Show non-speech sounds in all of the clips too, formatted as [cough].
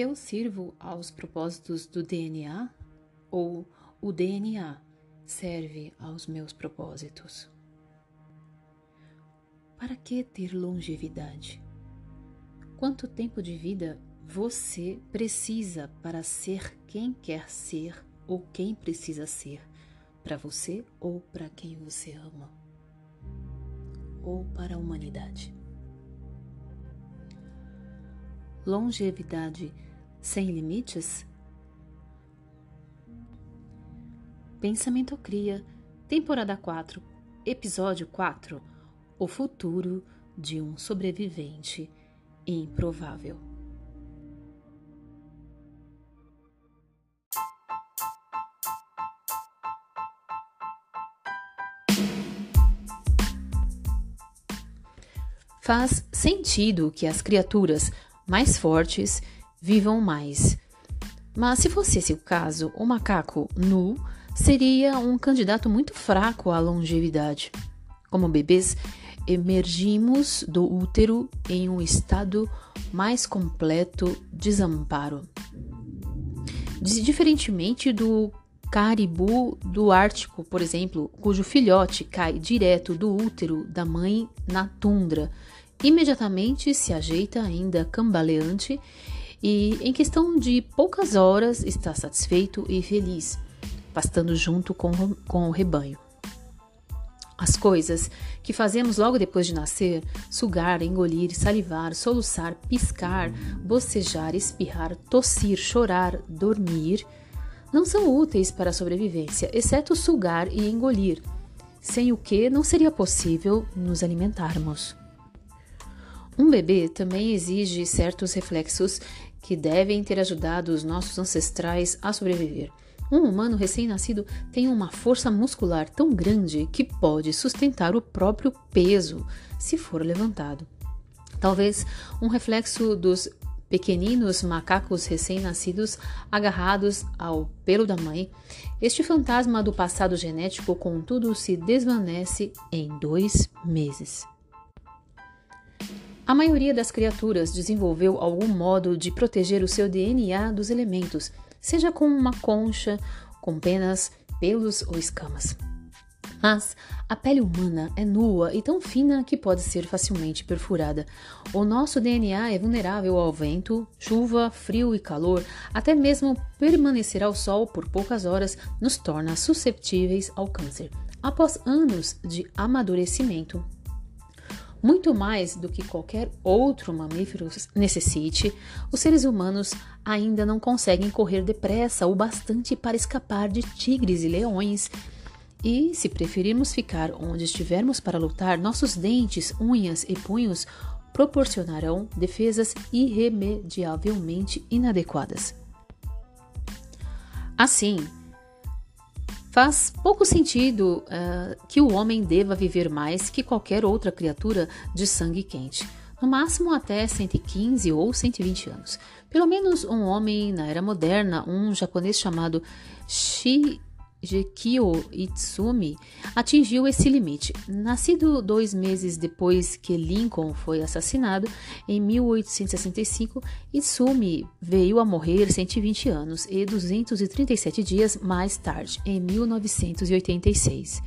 Eu sirvo aos propósitos do DNA ou o DNA serve aos meus propósitos? Para que ter longevidade? Quanto tempo de vida você precisa para ser quem quer ser ou quem precisa ser para você ou para quem você ama? Ou para a humanidade? Longevidade sem limites? Pensamento Cria, temporada 4, episódio 4 O futuro de um sobrevivente improvável. Faz sentido que as criaturas mais fortes vivam mais. Mas se fosse esse o caso, o macaco nu seria um candidato muito fraco à longevidade. Como bebês, emergimos do útero em um estado mais completo desamparo. Diferentemente do caribu do Ártico, por exemplo, cujo filhote cai direto do útero da mãe na tundra imediatamente se ajeita, ainda cambaleante, e em questão de poucas horas está satisfeito e feliz, pastando junto com, com o rebanho. As coisas que fazemos logo depois de nascer sugar, engolir, salivar, soluçar, piscar, bocejar, espirrar, tossir, chorar, dormir não são úteis para a sobrevivência, exceto sugar e engolir, sem o que não seria possível nos alimentarmos. Um bebê também exige certos reflexos que devem ter ajudado os nossos ancestrais a sobreviver. Um humano recém-nascido tem uma força muscular tão grande que pode sustentar o próprio peso se for levantado. Talvez um reflexo dos pequeninos macacos recém-nascidos agarrados ao pelo da mãe, este fantasma do passado genético, contudo, se desvanece em dois meses. A maioria das criaturas desenvolveu algum modo de proteger o seu DNA dos elementos, seja com uma concha, com penas, pelos ou escamas. Mas a pele humana é nua e tão fina que pode ser facilmente perfurada. O nosso DNA é vulnerável ao vento, chuva, frio e calor, até mesmo permanecer ao sol por poucas horas nos torna susceptíveis ao câncer. Após anos de amadurecimento, muito mais do que qualquer outro mamífero necessite, os seres humanos ainda não conseguem correr depressa o bastante para escapar de tigres e leões. E, se preferirmos ficar onde estivermos para lutar, nossos dentes, unhas e punhos proporcionarão defesas irremediavelmente inadequadas. Assim, Faz pouco sentido uh, que o homem deva viver mais que qualquer outra criatura de sangue quente, no máximo até 115 ou 120 anos. Pelo menos um homem na era moderna, um japonês chamado Shi Gekio Itsumi atingiu esse limite. Nascido dois meses depois que Lincoln foi assassinado, em 1865, Itsumi veio a morrer 120 anos e 237 dias mais tarde, em 1986.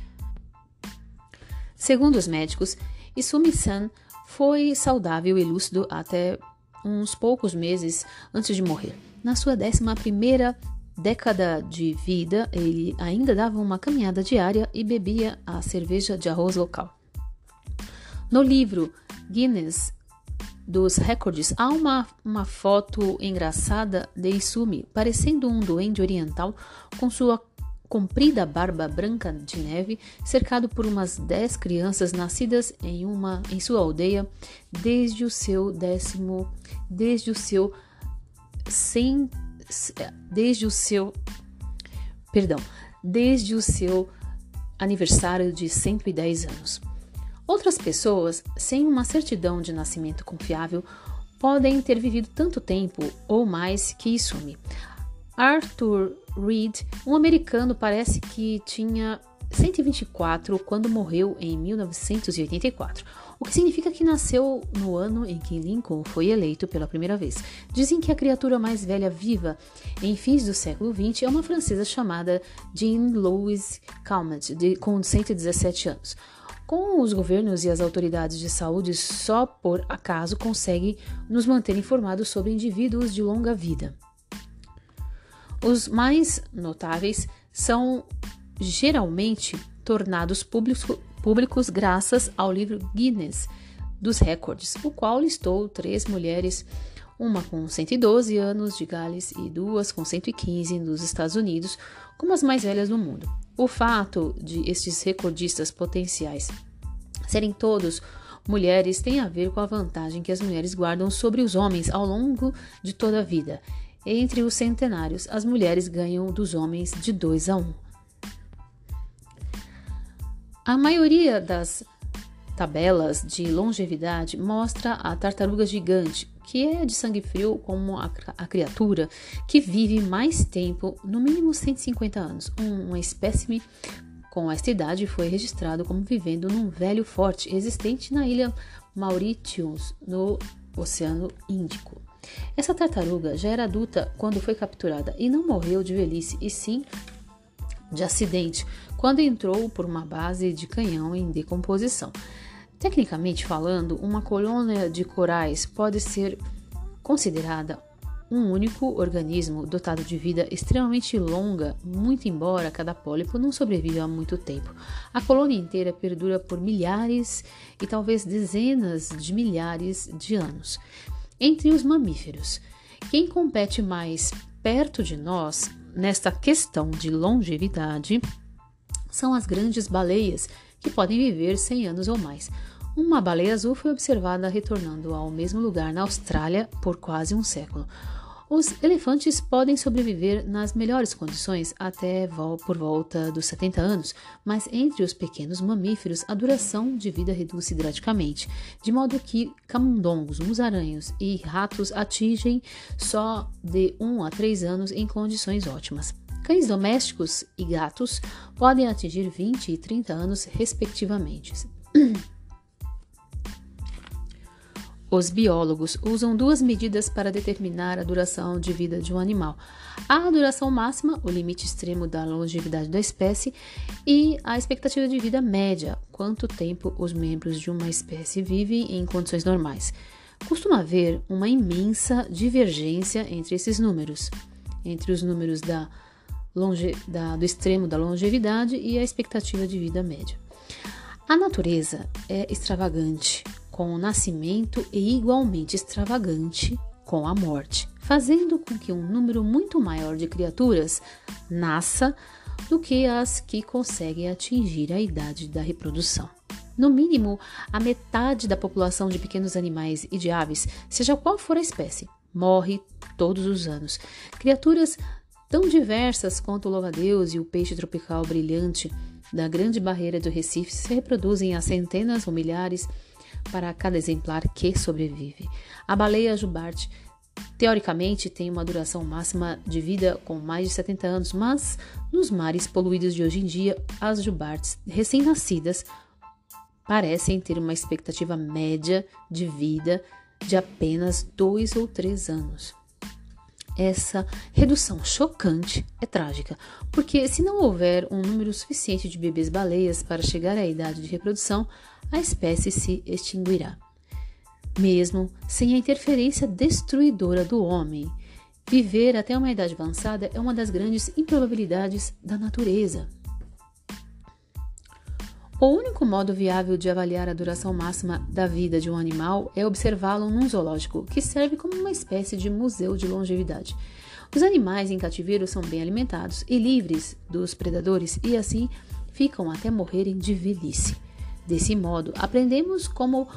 Segundo os médicos, Itsumi-san foi saudável e lúcido até uns poucos meses antes de morrer. Na sua 11 primeira década de vida, ele ainda dava uma caminhada diária e bebia a cerveja de arroz local. No livro Guinness dos Recordes, há uma, uma foto engraçada de Isumi, parecendo um duende oriental com sua comprida barba branca de neve, cercado por umas dez crianças nascidas em uma em sua aldeia desde o seu décimo, desde o seu desde o seu perdão, desde o seu aniversário de 110 anos. Outras pessoas, sem uma certidão de nascimento confiável, podem ter vivido tanto tempo ou mais que Isumi. Arthur Reed, um americano, parece que tinha 124 quando morreu em 1984, o que significa que nasceu no ano em que Lincoln foi eleito pela primeira vez. Dizem que a criatura mais velha viva em fins do século XX é uma francesa chamada Jean Louise Calment, de, com 117 anos. Com os governos e as autoridades de saúde, só por acaso conseguem nos manter informados sobre indivíduos de longa vida. Os mais notáveis são geralmente tornados públicos, públicos graças ao livro Guinness dos Recordes, o qual listou três mulheres, uma com 112 anos de Gales e duas com 115 nos Estados Unidos, como as mais velhas do mundo. O fato de estes recordistas potenciais serem todos mulheres tem a ver com a vantagem que as mulheres guardam sobre os homens ao longo de toda a vida. Entre os centenários, as mulheres ganham dos homens de 2 a 1. Um. A maioria das tabelas de longevidade mostra a tartaruga gigante, que é de sangue frio como a, a criatura que vive mais tempo, no mínimo 150 anos. Um, uma espécime com esta idade foi registrado como vivendo num velho forte existente na ilha Mauritius, no Oceano Índico. Essa tartaruga já era adulta quando foi capturada e não morreu de velhice, e sim de acidente, quando entrou por uma base de canhão em decomposição. Tecnicamente falando, uma colônia de corais pode ser considerada um único organismo dotado de vida extremamente longa, muito embora cada pólipo não sobreviva há muito tempo. A colônia inteira perdura por milhares e talvez dezenas de milhares de anos. Entre os mamíferos, quem compete mais perto de nós nesta questão de longevidade são as grandes baleias, que podem viver 100 anos ou mais. Uma baleia azul foi observada retornando ao mesmo lugar na Austrália por quase um século. Os elefantes podem sobreviver nas melhores condições até por volta dos 70 anos, mas entre os pequenos mamíferos a duração de vida reduz drasticamente, de modo que camundongos, musaranhos e ratos atingem só de 1 a 3 anos em condições ótimas. Cães domésticos e gatos podem atingir 20 e 30 anos, respectivamente. [clears throat] Os biólogos usam duas medidas para determinar a duração de vida de um animal: a duração máxima, o limite extremo da longevidade da espécie, e a expectativa de vida média, quanto tempo os membros de uma espécie vivem em condições normais. Costuma haver uma imensa divergência entre esses números, entre os números da longe, da, do extremo da longevidade e a expectativa de vida média. A natureza é extravagante com o nascimento e igualmente extravagante com a morte, fazendo com que um número muito maior de criaturas nasça do que as que conseguem atingir a idade da reprodução. No mínimo, a metade da população de pequenos animais e de aves, seja qual for a espécie, morre todos os anos. Criaturas tão diversas quanto o louva-a-Deus e o peixe tropical brilhante da grande barreira do Recife se reproduzem a centenas ou milhares para cada exemplar que sobrevive. A baleia jubarte teoricamente tem uma duração máxima de vida com mais de 70 anos, mas nos mares poluídos de hoje em dia, as jubartes recém-nascidas parecem ter uma expectativa média de vida de apenas dois ou três anos. Essa redução chocante é trágica, porque se não houver um número suficiente de bebês baleias para chegar à idade de reprodução, a espécie se extinguirá. Mesmo sem a interferência destruidora do homem, viver até uma idade avançada é uma das grandes improbabilidades da natureza. O único modo viável de avaliar a duração máxima da vida de um animal é observá-lo num zoológico, que serve como uma espécie de museu de longevidade. Os animais em cativeiro são bem alimentados e livres dos predadores e assim ficam até morrerem de velhice. Desse modo, aprendemos como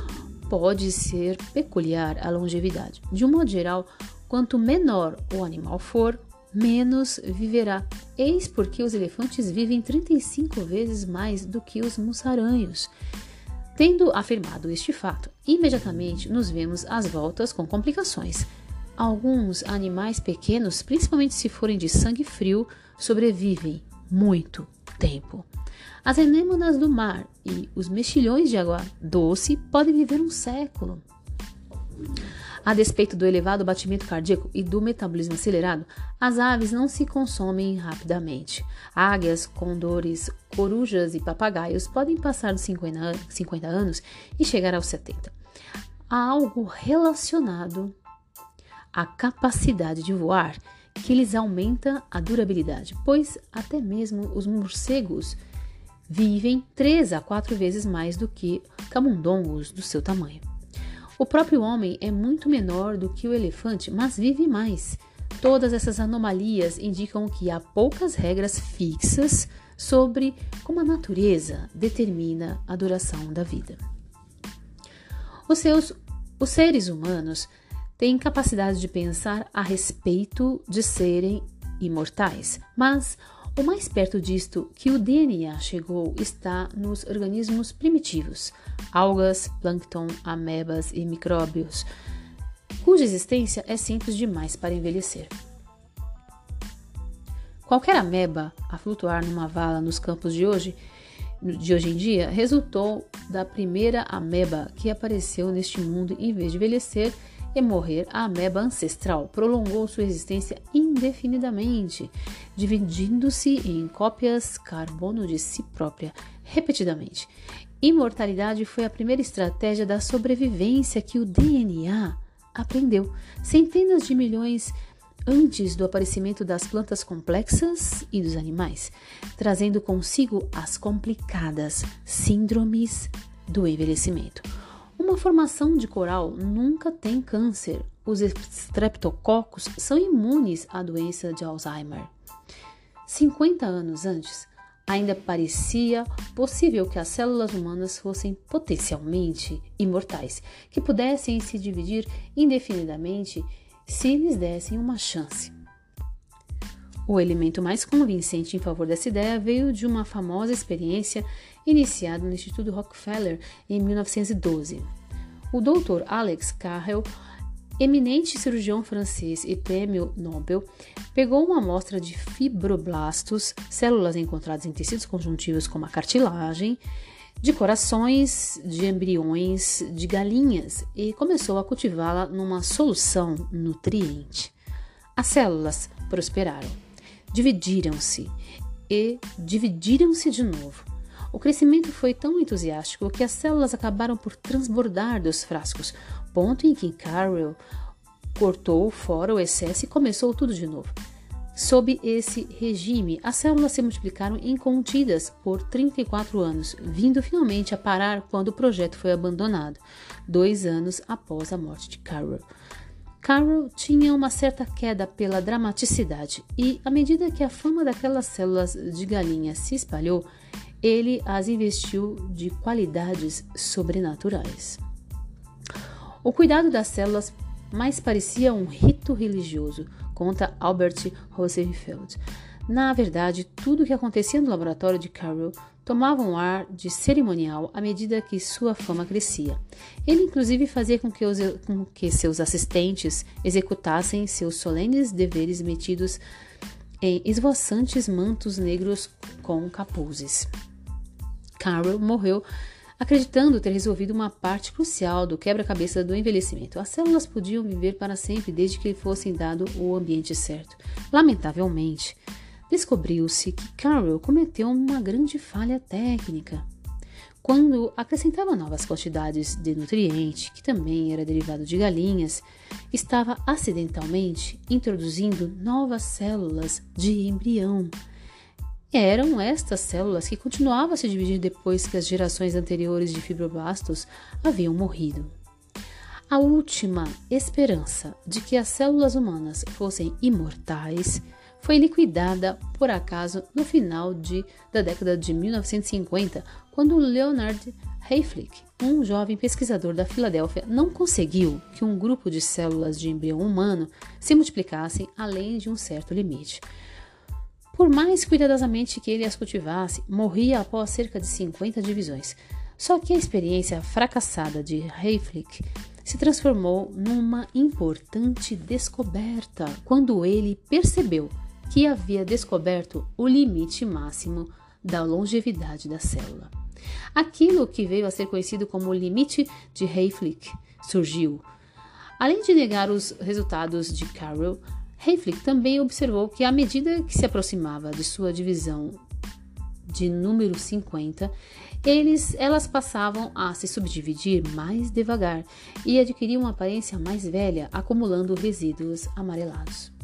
pode ser peculiar a longevidade. De um modo geral, quanto menor o animal for, menos viverá. Eis porque os elefantes vivem 35 vezes mais do que os mussaranhos. Tendo afirmado este fato, imediatamente nos vemos às voltas com complicações. Alguns animais pequenos, principalmente se forem de sangue frio, sobrevivem muito tempo. As anêmonas do mar e os mexilhões de água doce podem viver um século. A despeito do elevado batimento cardíaco e do metabolismo acelerado, as aves não se consomem rapidamente. Águias, condores, corujas e papagaios podem passar dos 50, 50 anos e chegar aos 70. Há algo relacionado à capacidade de voar que lhes aumenta a durabilidade, pois até mesmo os morcegos vivem três a quatro vezes mais do que camundongos do seu tamanho. O próprio homem é muito menor do que o elefante, mas vive mais. Todas essas anomalias indicam que há poucas regras fixas sobre como a natureza determina a duração da vida. Os, seus, os seres humanos têm capacidade de pensar a respeito de serem imortais, mas o mais perto disto que o DNA chegou está nos organismos primitivos, algas, plâncton, amebas e micróbios, cuja existência é simples demais para envelhecer. Qualquer ameba a flutuar numa vala nos campos de hoje, de hoje em dia, resultou da primeira ameba que apareceu neste mundo em vez de envelhecer e morrer, a ameba ancestral prolongou sua existência indefinidamente, dividindo-se em cópias carbono de si própria repetidamente. Imortalidade foi a primeira estratégia da sobrevivência que o DNA aprendeu centenas de milhões antes do aparecimento das plantas complexas e dos animais, trazendo consigo as complicadas síndromes do envelhecimento. Uma formação de coral nunca tem câncer. Os streptococos são imunes à doença de Alzheimer. 50 anos antes, ainda parecia possível que as células humanas fossem potencialmente imortais, que pudessem se dividir indefinidamente se lhes dessem uma chance. O elemento mais convincente em favor dessa ideia veio de uma famosa experiência iniciada no Instituto Rockefeller em 1912. O Dr. Alex Carrel, eminente cirurgião francês e prêmio Nobel, pegou uma amostra de fibroblastos, células encontradas em tecidos conjuntivos como a cartilagem, de corações de embriões de galinhas e começou a cultivá-la numa solução nutriente. As células prosperaram dividiram-se e dividiram-se de novo. O crescimento foi tão entusiástico que as células acabaram por transbordar dos frascos, ponto em que Carroll cortou fora o excesso e começou tudo de novo. Sob esse regime, as células se multiplicaram incontidas por 34 anos, vindo finalmente a parar quando o projeto foi abandonado, dois anos após a morte de Carroll. Carroll tinha uma certa queda pela dramaticidade e, à medida que a fama daquelas células de galinha se espalhou, ele as investiu de qualidades sobrenaturais. O cuidado das células mais parecia um rito religioso, conta Albert Rosenfeld. Na verdade, tudo o que acontecia no laboratório de Carroll tomava um ar de cerimonial à medida que sua fama crescia. Ele, inclusive, fazia com que, os, com que seus assistentes executassem seus solenes deveres metidos em esvoaçantes mantos negros com capuzes. Carroll morreu acreditando ter resolvido uma parte crucial do quebra-cabeça do envelhecimento. As células podiam viver para sempre desde que lhe fossem dado o ambiente certo. Lamentavelmente, descobriu-se que Carroll cometeu uma grande falha técnica. Quando acrescentava novas quantidades de nutriente, que também era derivado de galinhas, estava acidentalmente introduzindo novas células de embrião. Eram estas células que continuavam a se dividir depois que as gerações anteriores de fibroblastos haviam morrido. A última esperança de que as células humanas fossem imortais foi liquidada por acaso no final de, da década de 1950, quando Leonard Hayflick, um jovem pesquisador da Filadélfia, não conseguiu que um grupo de células de embrião humano se multiplicassem além de um certo limite. Por mais cuidadosamente que ele as cultivasse, morria após cerca de 50 divisões. Só que a experiência fracassada de Hayflick se transformou numa importante descoberta quando ele percebeu que havia descoberto o limite máximo da longevidade da célula. Aquilo que veio a ser conhecido como o limite de Hayflick surgiu. Além de negar os resultados de Carroll, Hayflick também observou que à medida que se aproximava de sua divisão de número 50, eles, elas passavam a se subdividir mais devagar e adquiriam uma aparência mais velha, acumulando resíduos amarelados.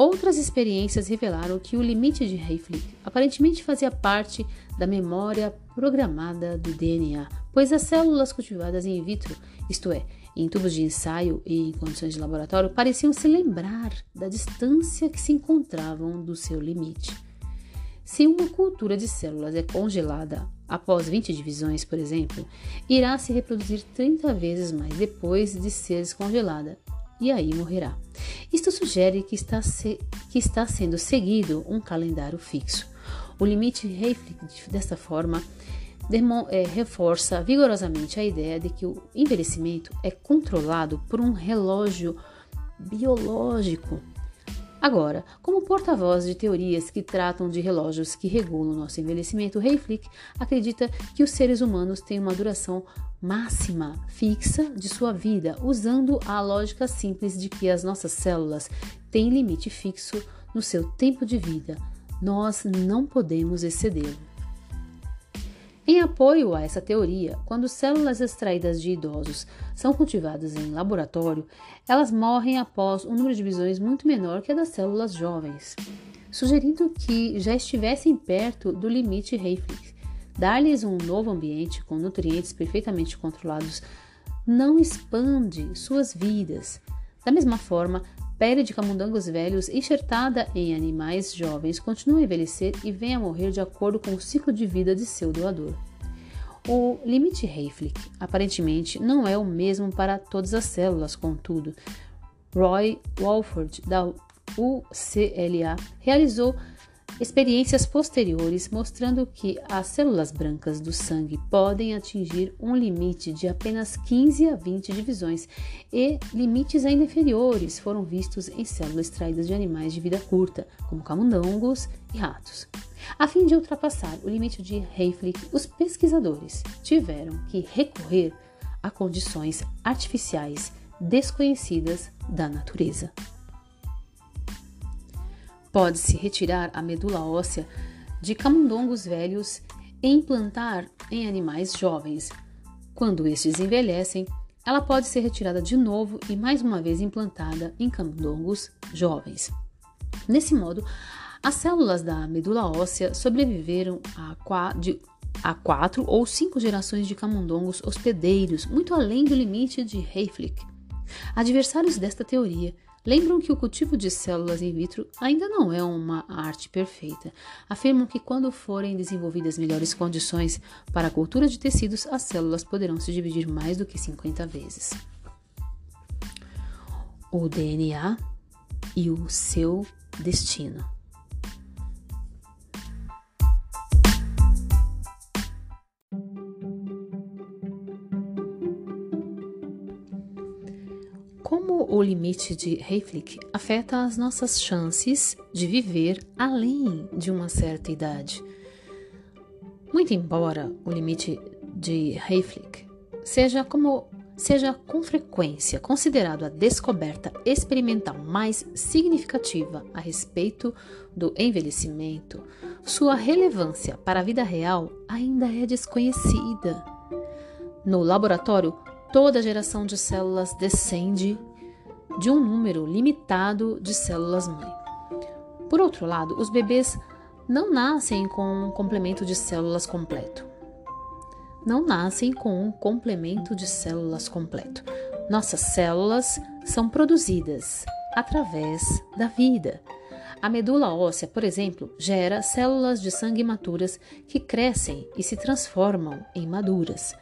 Outras experiências revelaram que o limite de Hayflick aparentemente fazia parte da memória programada do DNA, pois as células cultivadas in vitro, isto é, em tubos de ensaio e em condições de laboratório, pareciam se lembrar da distância que se encontravam do seu limite. Se uma cultura de células é congelada após 20 divisões, por exemplo, irá se reproduzir 30 vezes mais depois de ser descongelada e aí morrerá. Isto sugere que está, se, que está sendo seguido um calendário fixo. O limite Hayflick, desta forma, é, reforça vigorosamente a ideia de que o envelhecimento é controlado por um relógio biológico Agora, como porta-voz de teorias que tratam de relógios que regulam nosso envelhecimento, Hayflick acredita que os seres humanos têm uma duração máxima fixa de sua vida, usando a lógica simples de que as nossas células têm limite fixo no seu tempo de vida. Nós não podemos excedê-lo. Em apoio a essa teoria, quando células extraídas de idosos são cultivadas em laboratório, elas morrem após um número de divisões muito menor que a das células jovens, sugerindo que já estivessem perto do limite Hayflick. Dar-lhes um novo ambiente com nutrientes perfeitamente controlados não expande suas vidas. Da mesma forma, pele de camundongos velhos enxertada em animais jovens continua a envelhecer e vem a morrer de acordo com o ciclo de vida de seu doador. O limite Hayflick aparentemente não é o mesmo para todas as células, contudo. Roy Walford, da UCLA, realizou Experiências posteriores mostrando que as células brancas do sangue podem atingir um limite de apenas 15 a 20 divisões e limites ainda inferiores foram vistos em células extraídas de animais de vida curta, como camundongos e ratos. A fim de ultrapassar o limite de Hayflick, os pesquisadores tiveram que recorrer a condições artificiais desconhecidas da natureza. Pode-se retirar a medula óssea de camundongos velhos e implantar em animais jovens. Quando estes envelhecem, ela pode ser retirada de novo e mais uma vez implantada em camundongos jovens. Nesse modo, as células da medula óssea sobreviveram a, de, a quatro ou cinco gerações de camundongos hospedeiros, muito além do limite de Hayflick. Adversários desta teoria Lembram que o cultivo de células in vitro ainda não é uma arte perfeita. Afirmam que quando forem desenvolvidas melhores condições para a cultura de tecidos, as células poderão se dividir mais do que 50 vezes. O DNA e o seu destino. O limite de Hayflick afeta as nossas chances de viver além de uma certa idade. Muito embora o limite de Hayflick seja como seja com frequência considerado a descoberta experimental mais significativa a respeito do envelhecimento, sua relevância para a vida real ainda é desconhecida. No laboratório, toda geração de células descende de um número limitado de células-mãe. Por outro lado, os bebês não nascem com um complemento de células completo. Não nascem com um complemento de células completo. Nossas células são produzidas através da vida. A medula óssea, por exemplo, gera células de sangue maturas que crescem e se transformam em maduras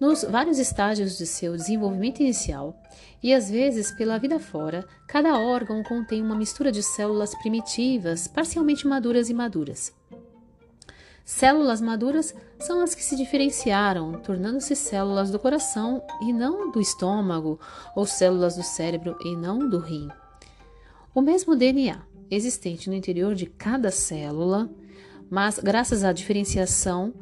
nos vários estágios de seu desenvolvimento inicial e às vezes pela vida fora, cada órgão contém uma mistura de células primitivas, parcialmente maduras e maduras. Células maduras são as que se diferenciaram, tornando-se células do coração e não do estômago, ou células do cérebro e não do rim. O mesmo DNA existente no interior de cada célula mas graças à diferenciação,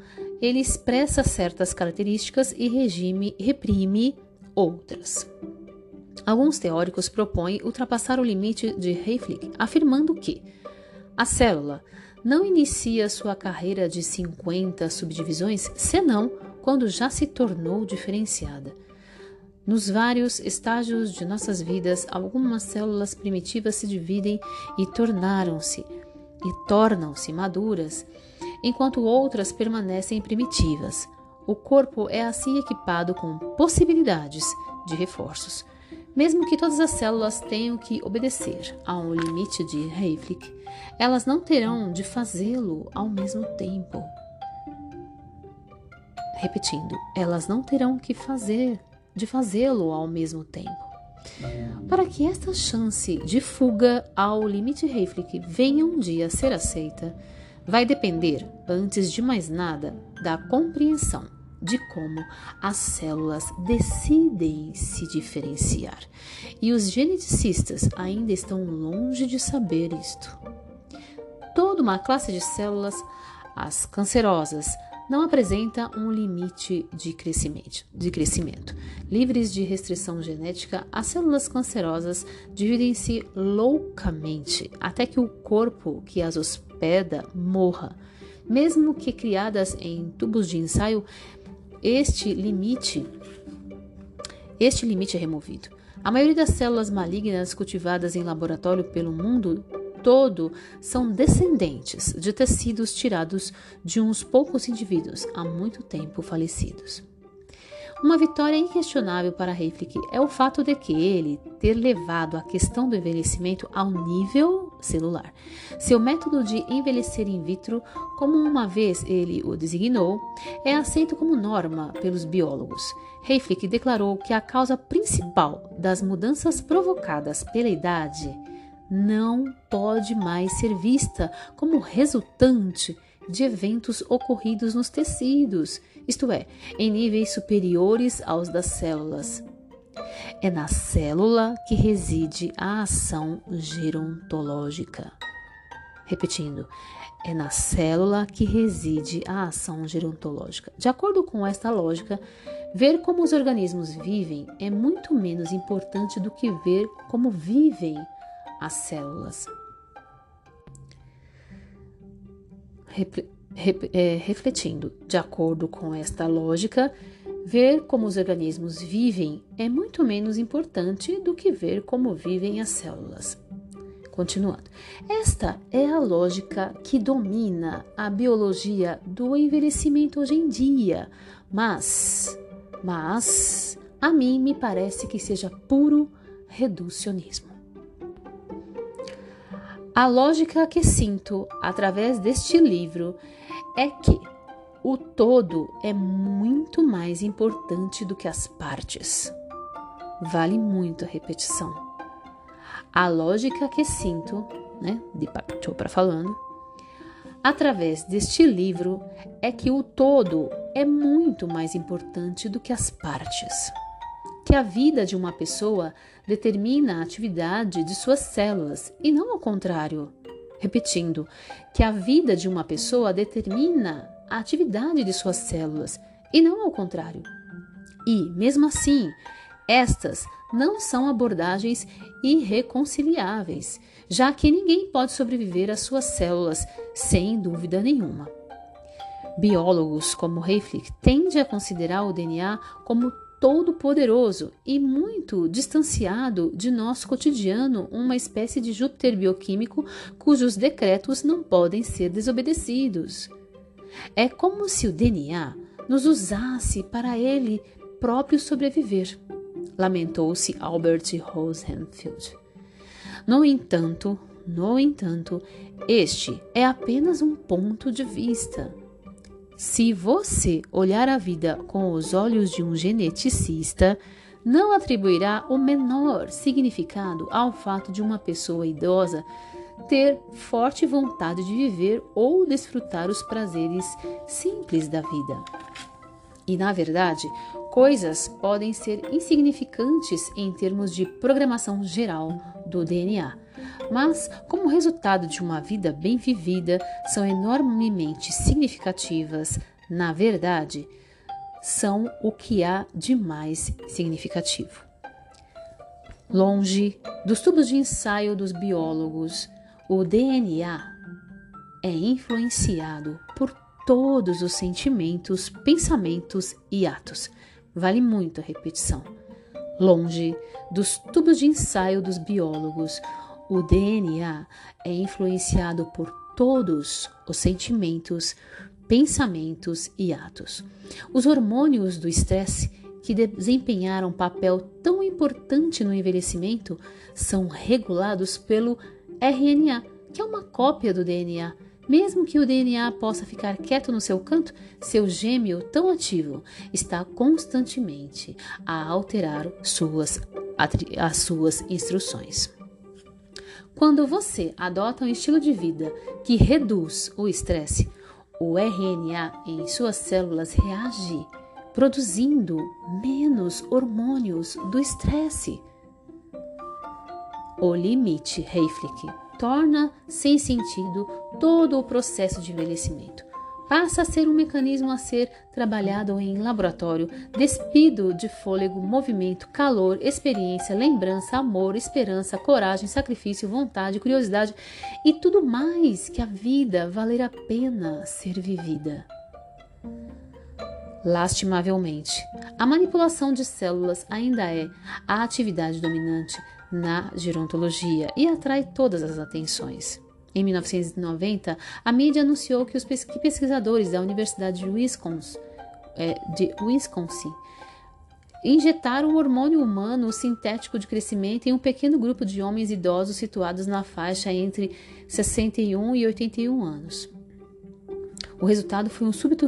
ele expressa certas características e regime, reprime outras. Alguns teóricos propõem ultrapassar o limite de Hayflick, afirmando que a célula não inicia sua carreira de 50 subdivisões senão quando já se tornou diferenciada. Nos vários estágios de nossas vidas, algumas células primitivas se dividem e tornaram-se e tornam-se maduras, enquanto outras permanecem primitivas. O corpo é assim equipado com possibilidades de reforços. Mesmo que todas as células tenham que obedecer a um limite de Hayflick, elas não terão de fazê-lo ao mesmo tempo. Repetindo, elas não terão que fazer de fazê-lo ao mesmo tempo. Para que esta chance de fuga ao limite Hayflick venha um dia a ser aceita, vai depender, antes de mais nada, da compreensão de como as células decidem se diferenciar. E os geneticistas ainda estão longe de saber isto. Toda uma classe de células, as cancerosas, não apresenta um limite de crescimento, de crescimento. Livres de restrição genética, as células cancerosas dividem-se loucamente até que o corpo que as hospeda morra. Mesmo que criadas em tubos de ensaio, este limite, este limite é removido. A maioria das células malignas cultivadas em laboratório pelo mundo todo são descendentes de tecidos tirados de uns poucos indivíduos há muito tempo falecidos. Uma vitória inquestionável para Hayflick é o fato de que ele ter levado a questão do envelhecimento ao nível celular. Seu método de envelhecer in vitro, como uma vez ele o designou, é aceito como norma pelos biólogos. Hayflick declarou que a causa principal das mudanças provocadas pela idade não pode mais ser vista como resultante de eventos ocorridos nos tecidos, isto é, em níveis superiores aos das células. É na célula que reside a ação gerontológica. Repetindo, é na célula que reside a ação gerontológica. De acordo com esta lógica, ver como os organismos vivem é muito menos importante do que ver como vivem as células. Refletindo, de acordo com esta lógica, ver como os organismos vivem é muito menos importante do que ver como vivem as células. Continuando, esta é a lógica que domina a biologia do envelhecimento hoje em dia, mas, mas, a mim me parece que seja puro reducionismo. A lógica que sinto através deste livro é que o todo é muito mais importante do que as partes. Vale muito a repetição. A lógica que sinto, né, de Chopra falando, através deste livro é que o todo é muito mais importante do que as partes que a vida de uma pessoa determina a atividade de suas células e não ao contrário. Repetindo, que a vida de uma pessoa determina a atividade de suas células e não ao contrário. E, mesmo assim, estas não são abordagens irreconciliáveis, já que ninguém pode sobreviver às suas células sem dúvida nenhuma. Biólogos como Hayflick tendem a considerar o DNA como todo-poderoso e muito distanciado de nosso cotidiano, uma espécie de Júpiter bioquímico cujos decretos não podem ser desobedecidos. É como se o DNA nos usasse para ele próprio sobreviver, lamentou-se Albert Rosenfield. No entanto, no entanto, este é apenas um ponto de vista. Se você olhar a vida com os olhos de um geneticista, não atribuirá o menor significado ao fato de uma pessoa idosa ter forte vontade de viver ou desfrutar os prazeres simples da vida. E, na verdade, coisas podem ser insignificantes em termos de programação geral do DNA, mas, como resultado de uma vida bem vivida, são enormemente significativas. Na verdade, são o que há de mais significativo. Longe dos tubos de ensaio dos biólogos, o DNA é influenciado por todos os sentimentos, pensamentos e atos. Vale muito a repetição. Longe dos tubos de ensaio dos biólogos, o DNA é influenciado por todos os sentimentos, pensamentos e atos. Os hormônios do estresse que desempenharam um papel tão importante no envelhecimento são regulados pelo RNA, que é uma cópia do DNA. Mesmo que o DNA possa ficar quieto no seu canto, seu gêmeo tão ativo está constantemente a alterar suas, as suas instruções. Quando você adota um estilo de vida que reduz o estresse, o RNA em suas células reage produzindo menos hormônios do estresse. O limite Hayflick torna sem sentido todo o processo de envelhecimento. Passa a ser um mecanismo a ser trabalhado em laboratório, despido de fôlego, movimento, calor, experiência, lembrança, amor, esperança, coragem, sacrifício, vontade, curiosidade e tudo mais que a vida valer a pena ser vivida. Lastimavelmente, a manipulação de células ainda é a atividade dominante na gerontologia e atrai todas as atenções. Em 1990, a mídia anunciou que os pesquisadores da Universidade de Wisconsin, é, de Wisconsin injetaram o hormônio humano sintético de crescimento em um pequeno grupo de homens idosos situados na faixa entre 61 e 81 anos. O resultado foi um súbito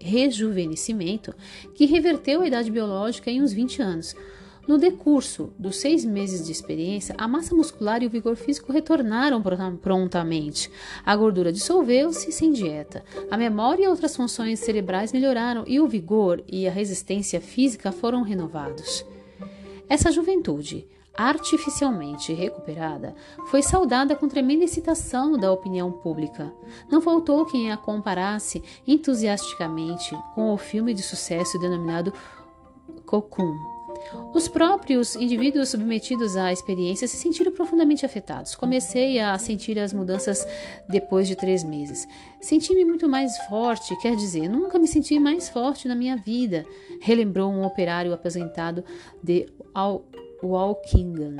rejuvenescimento que reverteu a idade biológica em uns 20 anos. No decurso dos seis meses de experiência, a massa muscular e o vigor físico retornaram prontamente. A gordura dissolveu-se sem dieta. A memória e outras funções cerebrais melhoraram e o vigor e a resistência física foram renovados. Essa juventude, artificialmente recuperada, foi saudada com tremenda excitação da opinião pública. Não faltou quem a comparasse entusiasticamente com o filme de sucesso denominado Cocoon. Os próprios indivíduos submetidos à experiência se sentiram profundamente afetados. Comecei a sentir as mudanças depois de três meses. Senti-me muito mais forte, quer dizer, nunca me senti mais forte na minha vida, relembrou um operário aposentado de Al Walkingham.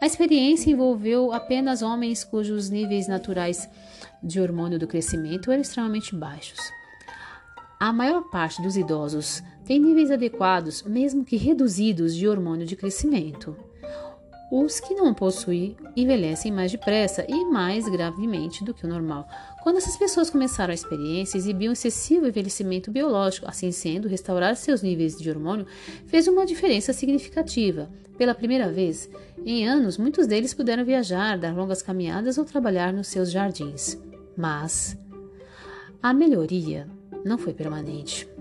A experiência envolveu apenas homens cujos níveis naturais de hormônio do crescimento eram extremamente baixos. A maior parte dos idosos tem níveis adequados, mesmo que reduzidos, de hormônio de crescimento. Os que não possuem envelhecem mais depressa e mais gravemente do que o normal. Quando essas pessoas começaram a experiência, exibiam excessivo envelhecimento biológico. Assim sendo, restaurar seus níveis de hormônio fez uma diferença significativa. Pela primeira vez em anos, muitos deles puderam viajar, dar longas caminhadas ou trabalhar nos seus jardins. Mas a melhoria não foi permanente.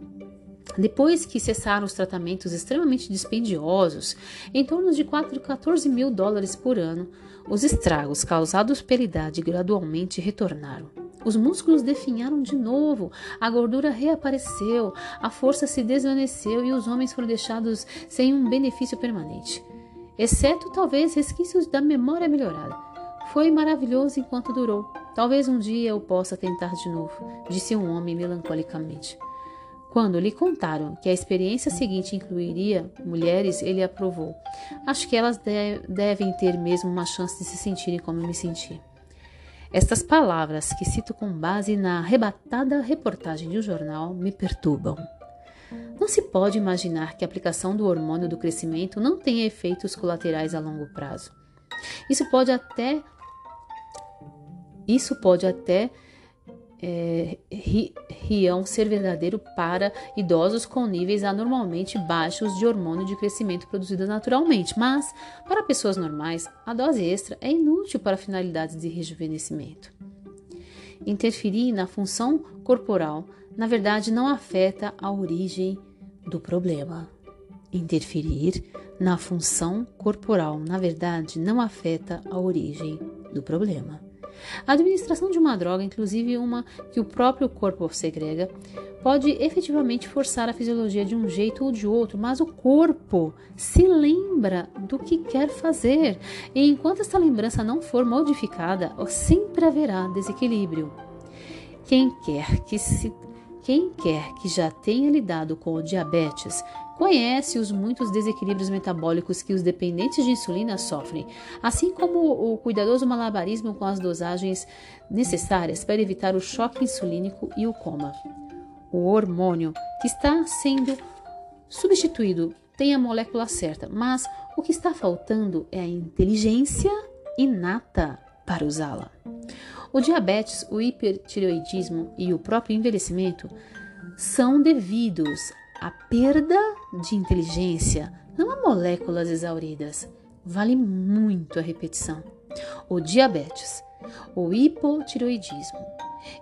Depois que cessaram os tratamentos extremamente dispendiosos, em torno de 4 14 mil dólares por ano, os estragos causados pela idade gradualmente retornaram. Os músculos definharam de novo, a gordura reapareceu, a força se desvaneceu e os homens foram deixados sem um benefício permanente, exceto talvez resquícios da memória melhorada. Foi maravilhoso enquanto durou. Talvez um dia eu possa tentar de novo, disse um homem melancolicamente. Quando lhe contaram que a experiência seguinte incluiria mulheres, ele aprovou. Acho que elas de devem ter mesmo uma chance de se sentirem como eu me senti. Estas palavras, que cito com base na arrebatada reportagem de um jornal, me perturbam. Não se pode imaginar que a aplicação do hormônio do crescimento não tenha efeitos colaterais a longo prazo. Isso pode até isso pode até é, riam ser verdadeiro para idosos com níveis anormalmente baixos de hormônio de crescimento produzido naturalmente, mas para pessoas normais, a dose extra é inútil para finalidades de rejuvenescimento. Interferir na função corporal na verdade, não afeta a origem do problema. Interferir na função corporal, na verdade, não afeta a origem do problema. A administração de uma droga, inclusive uma que o próprio corpo segrega, pode efetivamente forçar a fisiologia de um jeito ou de outro, mas o corpo se lembra do que quer fazer, e enquanto essa lembrança não for modificada, sempre haverá desequilíbrio. Quem quer que se quem quer que já tenha lidado com o diabetes conhece os muitos desequilíbrios metabólicos que os dependentes de insulina sofrem, assim como o cuidadoso malabarismo com as dosagens necessárias para evitar o choque insulínico e o coma. O hormônio que está sendo substituído tem a molécula certa, mas o que está faltando é a inteligência inata para usá-la. O diabetes, o hipertireoidismo e o próprio envelhecimento são devidos à perda de inteligência, não a moléculas exauridas. Vale muito a repetição. O diabetes, o hipotireoidismo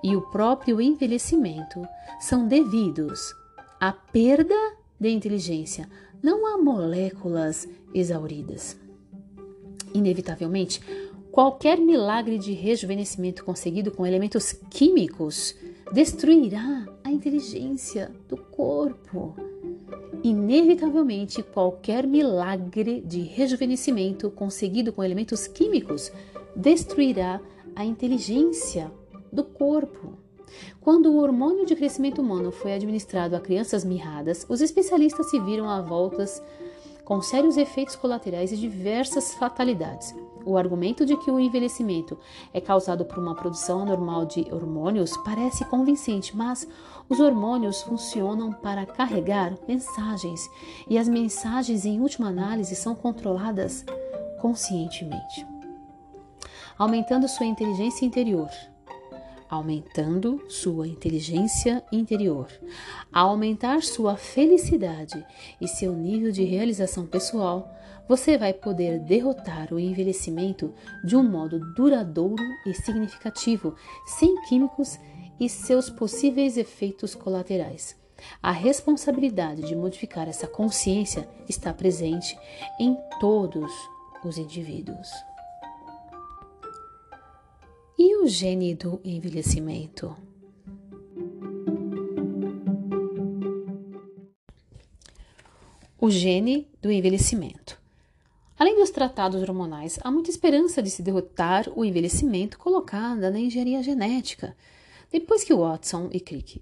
e o próprio envelhecimento são devidos à perda de inteligência, não a moléculas exauridas. Inevitavelmente, Qualquer milagre de rejuvenescimento conseguido com elementos químicos destruirá a inteligência do corpo. Inevitavelmente, qualquer milagre de rejuvenescimento conseguido com elementos químicos destruirá a inteligência do corpo. Quando o hormônio de crescimento humano foi administrado a crianças mirradas, os especialistas se viram a voltas com sérios efeitos colaterais e diversas fatalidades. O argumento de que o envelhecimento é causado por uma produção anormal de hormônios parece convincente, mas os hormônios funcionam para carregar mensagens e as mensagens, em última análise, são controladas conscientemente, aumentando sua inteligência interior. Aumentando sua inteligência interior, aumentar sua felicidade e seu nível de realização pessoal, você vai poder derrotar o envelhecimento de um modo duradouro e significativo, sem químicos e seus possíveis efeitos colaterais. A responsabilidade de modificar essa consciência está presente em todos os indivíduos. E o gene do envelhecimento? O gene do envelhecimento. Além dos tratados hormonais, há muita esperança de se derrotar o envelhecimento colocada na engenharia genética. Depois que Watson e Crick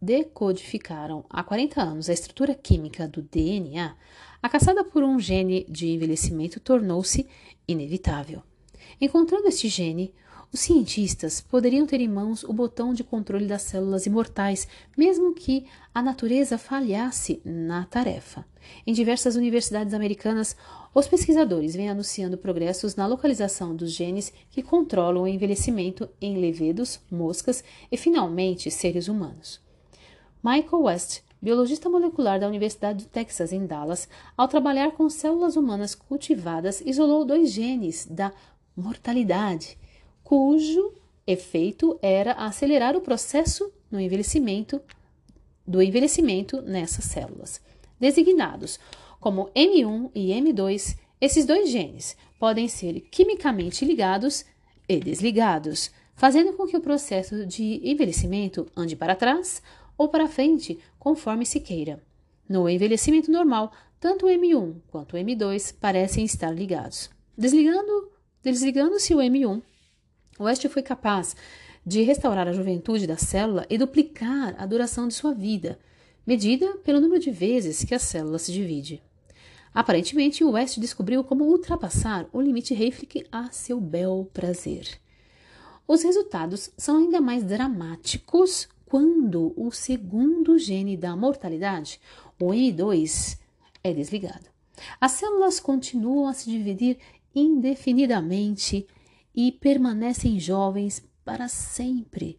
decodificaram há 40 anos a estrutura química do DNA, a caçada por um gene de envelhecimento tornou-se inevitável. Encontrando este gene, os cientistas poderiam ter em mãos o botão de controle das células imortais, mesmo que a natureza falhasse na tarefa. Em diversas universidades americanas, os pesquisadores vêm anunciando progressos na localização dos genes que controlam o envelhecimento em levedos, moscas e, finalmente, seres humanos. Michael West, biologista molecular da Universidade do Texas, em Dallas, ao trabalhar com células humanas cultivadas, isolou dois genes da mortalidade cujo efeito era acelerar o processo no envelhecimento do envelhecimento nessas células. Designados como M1 e M2, esses dois genes podem ser quimicamente ligados e desligados, fazendo com que o processo de envelhecimento ande para trás ou para frente, conforme se queira. No envelhecimento normal, tanto o M1 quanto o M2 parecem estar ligados. Desligando, desligando-se o M1, West foi capaz de restaurar a juventude da célula e duplicar a duração de sua vida, medida pelo número de vezes que a célula se divide. Aparentemente, West descobriu como ultrapassar o limite Hayflick a seu bel prazer. Os resultados são ainda mais dramáticos quando o segundo gene da mortalidade, o M2, é desligado. As células continuam a se dividir indefinidamente e permanecem jovens para sempre.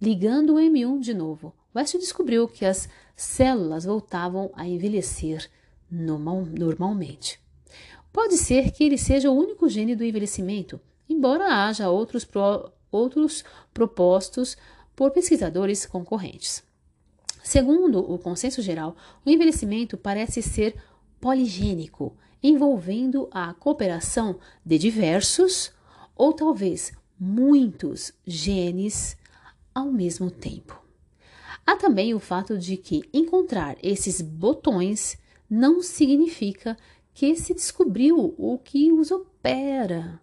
Ligando o M1 de novo, West descobriu que as células voltavam a envelhecer normalmente. Pode ser que ele seja o único gene do envelhecimento, embora haja outros, pro, outros propostos por pesquisadores concorrentes. Segundo o consenso geral, o envelhecimento parece ser poligênico, envolvendo a cooperação de diversos ou talvez muitos genes ao mesmo tempo. Há também o fato de que encontrar esses botões não significa que se descobriu o que os opera.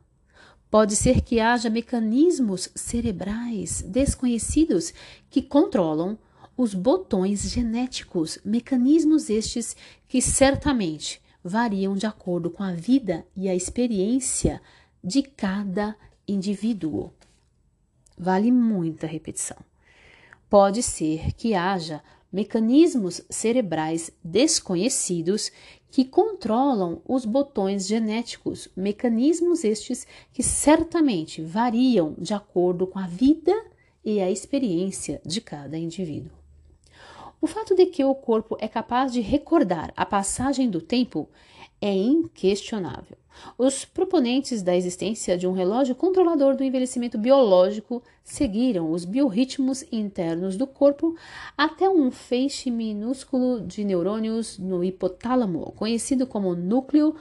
Pode ser que haja mecanismos cerebrais desconhecidos que controlam os botões genéticos, mecanismos estes que certamente variam de acordo com a vida e a experiência de cada indivíduo. Vale muita repetição. Pode ser que haja mecanismos cerebrais desconhecidos que controlam os botões genéticos, mecanismos estes que certamente variam de acordo com a vida e a experiência de cada indivíduo. O fato de que o corpo é capaz de recordar a passagem do tempo é inquestionável. Os proponentes da existência de um relógio controlador do envelhecimento biológico seguiram os biorritmos internos do corpo até um feixe minúsculo de neurônios no hipotálamo, conhecido como núcleo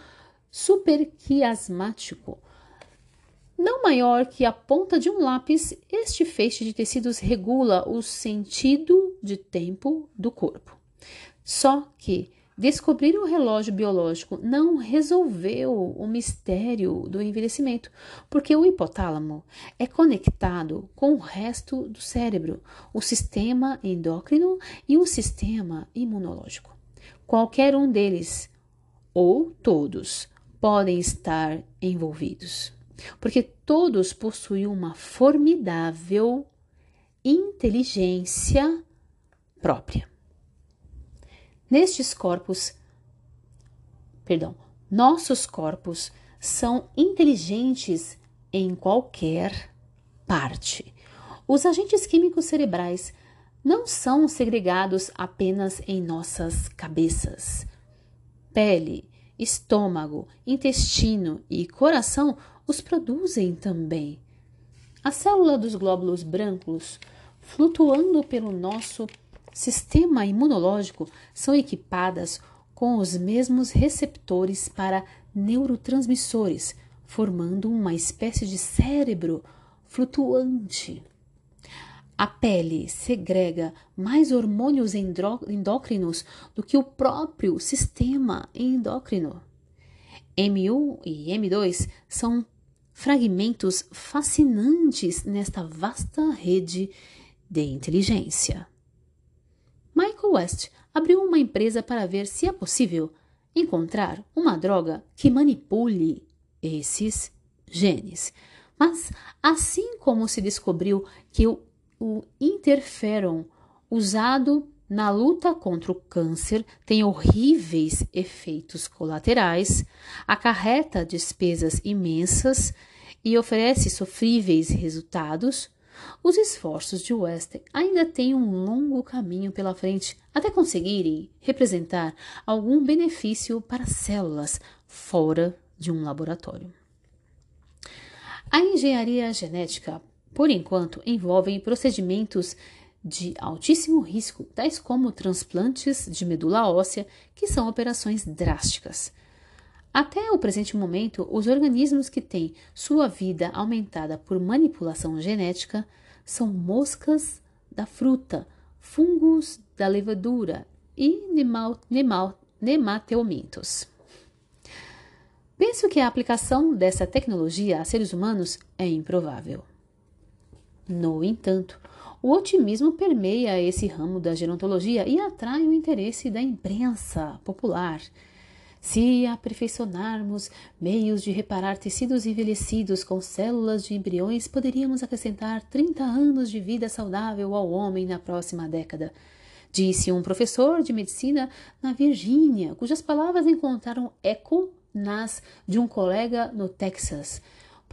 superquiasmático. Não maior que a ponta de um lápis, este feixe de tecidos regula o sentido de tempo do corpo. Só que Descobrir o relógio biológico não resolveu o mistério do envelhecimento, porque o hipotálamo é conectado com o resto do cérebro, o sistema endócrino e o sistema imunológico. Qualquer um deles, ou todos, podem estar envolvidos, porque todos possuem uma formidável inteligência própria. Nestes corpos, perdão, nossos corpos são inteligentes em qualquer parte. Os agentes químicos cerebrais não são segregados apenas em nossas cabeças. Pele, estômago, intestino e coração os produzem também. A célula dos glóbulos brancos, flutuando pelo nosso sistema imunológico são equipadas com os mesmos receptores para neurotransmissores, formando uma espécie de cérebro flutuante. A pele segrega mais hormônios endócrinos do que o próprio sistema endócrino. M1 e M2 são fragmentos fascinantes nesta vasta rede de inteligência. Michael West abriu uma empresa para ver se é possível encontrar uma droga que manipule esses genes. Mas assim como se descobriu que o, o interferon usado na luta contra o câncer tem horríveis efeitos colaterais, acarreta despesas imensas e oferece sofríveis resultados, os esforços de West ainda têm um longo caminho pela frente até conseguirem representar algum benefício para células fora de um laboratório. A engenharia genética, por enquanto, envolve procedimentos de altíssimo risco, tais como transplantes de medula óssea, que são operações drásticas. Até o presente momento, os organismos que têm sua vida aumentada por manipulação genética são moscas da fruta, fungos da levadura e nemateumintos. Penso que a aplicação dessa tecnologia a seres humanos é improvável. No entanto, o otimismo permeia esse ramo da gerontologia e atrai o interesse da imprensa popular se aperfeiçoarmos meios de reparar tecidos envelhecidos com células de embriões, poderíamos acrescentar 30 anos de vida saudável ao homem na próxima década. Disse um professor de medicina na Virgínia, cujas palavras encontraram eco nas de um colega no Texas.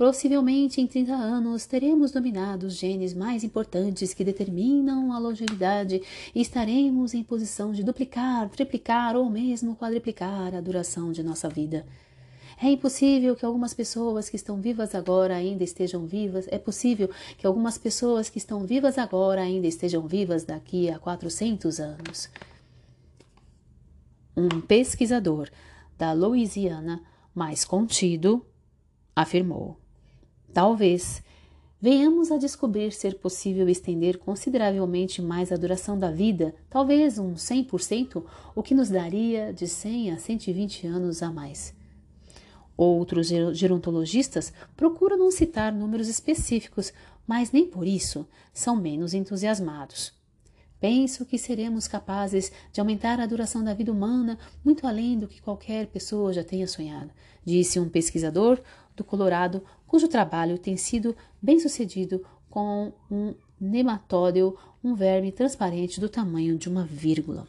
Possivelmente em 30 anos teremos dominado os genes mais importantes que determinam a longevidade e estaremos em posição de duplicar, triplicar ou mesmo quadriplicar a duração de nossa vida. É impossível que algumas pessoas que estão vivas agora ainda estejam vivas. É possível que algumas pessoas que estão vivas agora ainda estejam vivas daqui a 400 anos. Um pesquisador da Louisiana, mais contido, afirmou: Talvez venhamos a descobrir ser possível estender consideravelmente mais a duração da vida, talvez um 100%, o que nos daria de 100 a 120 anos a mais. Outros gerontologistas procuram não citar números específicos, mas nem por isso são menos entusiasmados. Penso que seremos capazes de aumentar a duração da vida humana muito além do que qualquer pessoa já tenha sonhado, disse um pesquisador do Colorado cujo trabalho tem sido bem sucedido com um nematódeo, um verme transparente do tamanho de uma vírgula.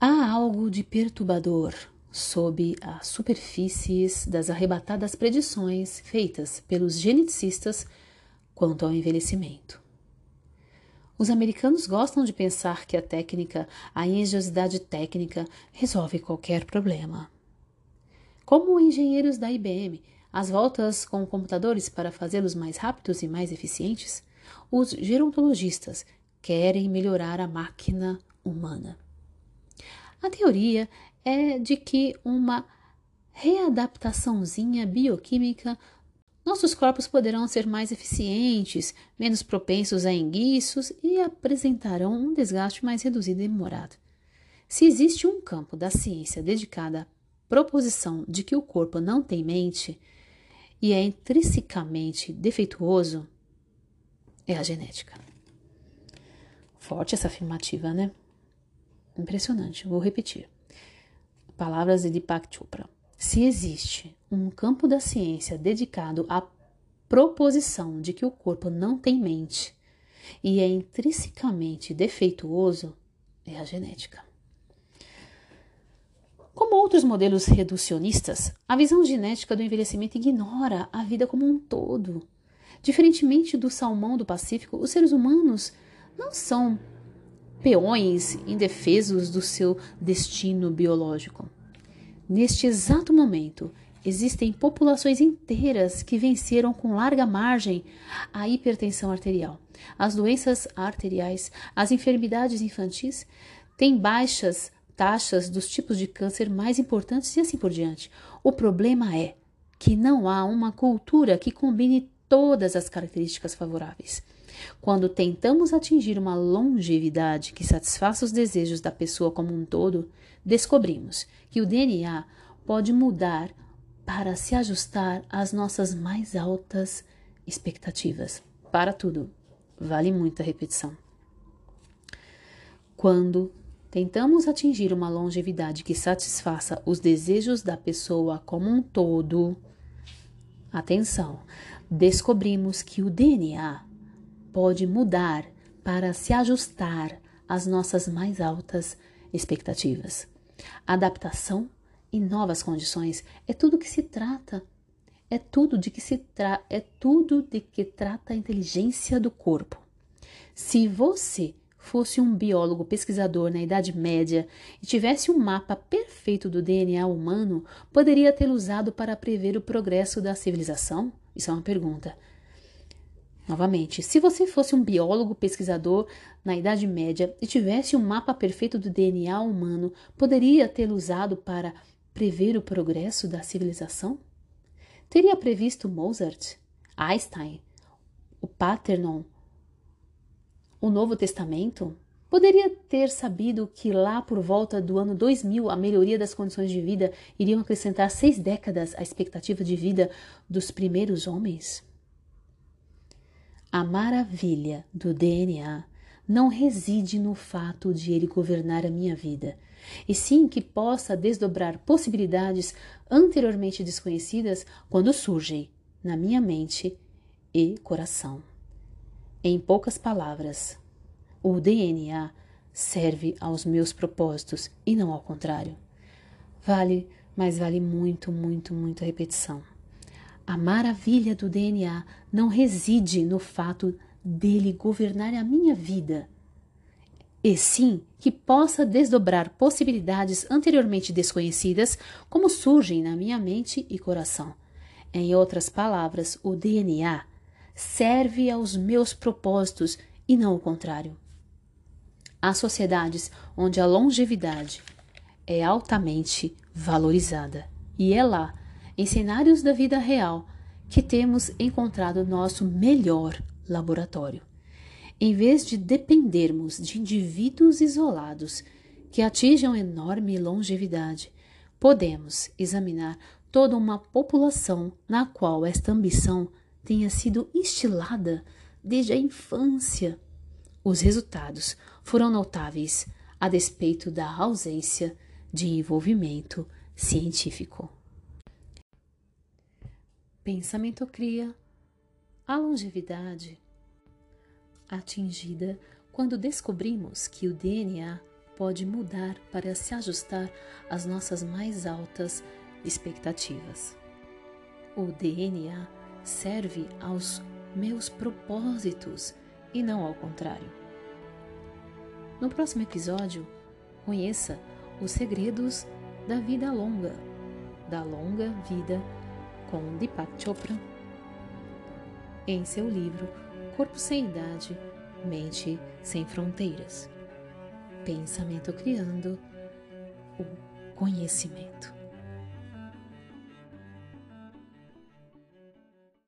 Há algo de perturbador sob as superfícies das arrebatadas predições feitas pelos geneticistas quanto ao envelhecimento. Os americanos gostam de pensar que a técnica, a engenhosidade técnica, resolve qualquer problema. Como engenheiros da IBM, as voltas com computadores para fazê-los mais rápidos e mais eficientes, os gerontologistas querem melhorar a máquina humana. A teoria é de que uma readaptaçãozinha bioquímica nossos corpos poderão ser mais eficientes, menos propensos a enguiços e apresentarão um desgaste mais reduzido e demorado. Se existe um campo da ciência dedicado proposição de que o corpo não tem mente e é intrinsecamente defeituoso, é a genética. Forte essa afirmativa, né? Impressionante. Vou repetir. Palavras de Deepak Chopra. Se existe um campo da ciência dedicado à proposição de que o corpo não tem mente e é intrinsecamente defeituoso, é a genética. Como outros modelos reducionistas, a visão genética do envelhecimento ignora a vida como um todo. Diferentemente do salmão do Pacífico, os seres humanos não são peões indefesos do seu destino biológico. Neste exato momento, existem populações inteiras que venceram com larga margem a hipertensão arterial. As doenças arteriais, as enfermidades infantis têm baixas taxas dos tipos de câncer mais importantes e assim por diante. O problema é que não há uma cultura que combine todas as características favoráveis. Quando tentamos atingir uma longevidade que satisfaça os desejos da pessoa como um todo, descobrimos que o DNA pode mudar para se ajustar às nossas mais altas expectativas. Para tudo, vale muita repetição. Quando tentamos atingir uma longevidade que satisfaça os desejos da pessoa como um todo, atenção, descobrimos que o DNA pode mudar para se ajustar às nossas mais altas expectativas. Adaptação e novas condições é tudo que se trata. É tudo de que se tra é tudo de que trata a inteligência do corpo. Se você fosse um biólogo pesquisador na Idade Média e tivesse um mapa perfeito do DNA humano, poderia tê-lo usado para prever o progresso da civilização? Isso é uma pergunta. Novamente, se você fosse um biólogo pesquisador na Idade Média e tivesse um mapa perfeito do DNA humano, poderia tê-lo usado para prever o progresso da civilização? Teria previsto Mozart, Einstein, o Paternon, o Novo Testamento? Poderia ter sabido que lá por volta do ano 2000 a melhoria das condições de vida iriam acrescentar seis décadas à expectativa de vida dos primeiros homens? A maravilha do DNA não reside no fato de ele governar a minha vida, e sim que possa desdobrar possibilidades anteriormente desconhecidas quando surgem na minha mente e coração. Em poucas palavras, o DNA serve aos meus propósitos e não ao contrário. Vale, mas vale muito, muito, muito a repetição. A maravilha do DNA não reside no fato dele governar a minha vida. e sim que possa desdobrar possibilidades anteriormente desconhecidas, como surgem na minha mente e coração. Em outras palavras, o DNA serve aos meus propósitos e não o contrário. Há sociedades onde a longevidade é altamente valorizada, e é lá, em cenários da vida real, que temos encontrado nosso melhor laboratório. Em vez de dependermos de indivíduos isolados que atinjam enorme longevidade, podemos examinar toda uma população na qual esta ambição tenha sido instilada desde a infância. Os resultados foram notáveis a despeito da ausência de envolvimento científico. Pensamento cria a longevidade atingida quando descobrimos que o DNA pode mudar para se ajustar às nossas mais altas expectativas. O DNA serve aos meus propósitos e não ao contrário. No próximo episódio, conheça os segredos da vida longa, da longa vida com Deepak Chopra, em seu livro Corpo Sem Idade, Mente Sem Fronteiras. Pensamento criando o conhecimento.